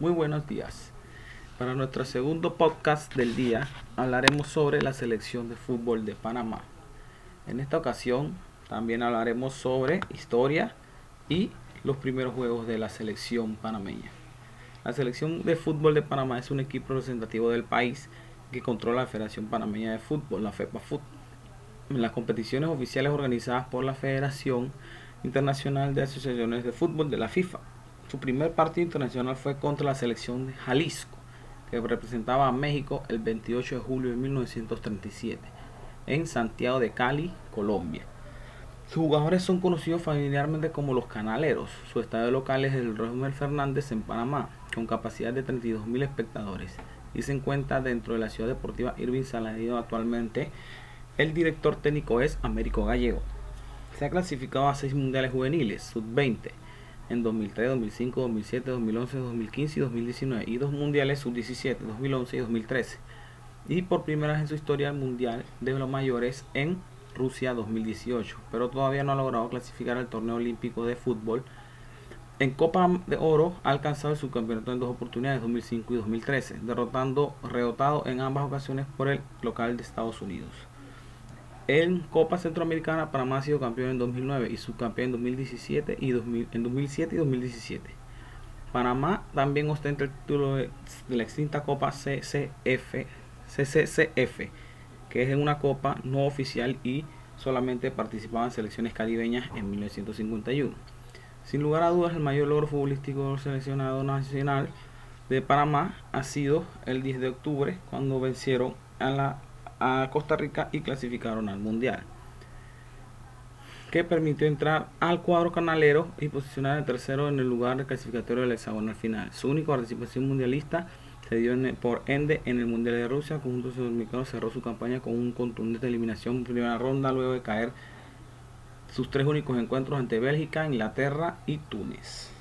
Muy buenos días. Para nuestro segundo podcast del día hablaremos sobre la selección de fútbol de Panamá. En esta ocasión también hablaremos sobre historia y los primeros juegos de la selección panameña. La selección de fútbol de Panamá es un equipo representativo del país que controla la Federación Panameña de Fútbol, la FEPAFUT. En las competiciones oficiales organizadas por la Federación Internacional de Asociaciones de Fútbol de la FIFA su primer partido internacional fue contra la selección de Jalisco, que representaba a México el 28 de julio de 1937, en Santiago de Cali, Colombia. Sus jugadores son conocidos familiarmente como los Canaleros. Su estadio local es el Rosemel Fernández en Panamá, con capacidad de 32.000 espectadores, y se encuentra dentro de la ciudad deportiva Irving Saladino actualmente. El director técnico es Américo Gallego. Se ha clasificado a seis mundiales juveniles, sub-20, en 2003, 2005, 2007, 2011, 2015 y 2019 y dos mundiales sub-17, 2011 y 2013. Y por primera vez en su historia mundial de los mayores en Rusia 2018, pero todavía no ha logrado clasificar al torneo olímpico de fútbol. En Copa de Oro ha alcanzado el subcampeonato en dos oportunidades, 2005 y 2013, derrotando, redotado en ambas ocasiones por el local de Estados Unidos. En Copa Centroamericana, Panamá ha sido campeón en 2009 y subcampeón en 2017 y en 2007 y 2017. Panamá también ostenta el título de, la extinta Copa CCF, CCCF, que es una copa no oficial y solamente participaban selecciones caribeñas en 1951. Sin lugar a dudas, el mayor logro futbolístico del seleccionado nacional de Panamá ha sido el 10 de octubre, cuando vencieron a la a Costa Rica y clasificaron al Mundial. Que permitió entrar al cuadro canalero y posicionar el tercero en el lugar de clasificatorio del hexagonal final. Su única participación mundialista se dio por ende en el Mundial de Rusia. Conjunto Sudamericano cerró su campaña con un contundente eliminación en primera ronda luego de caer sus tres únicos encuentros ante Bélgica, Inglaterra y Túnez.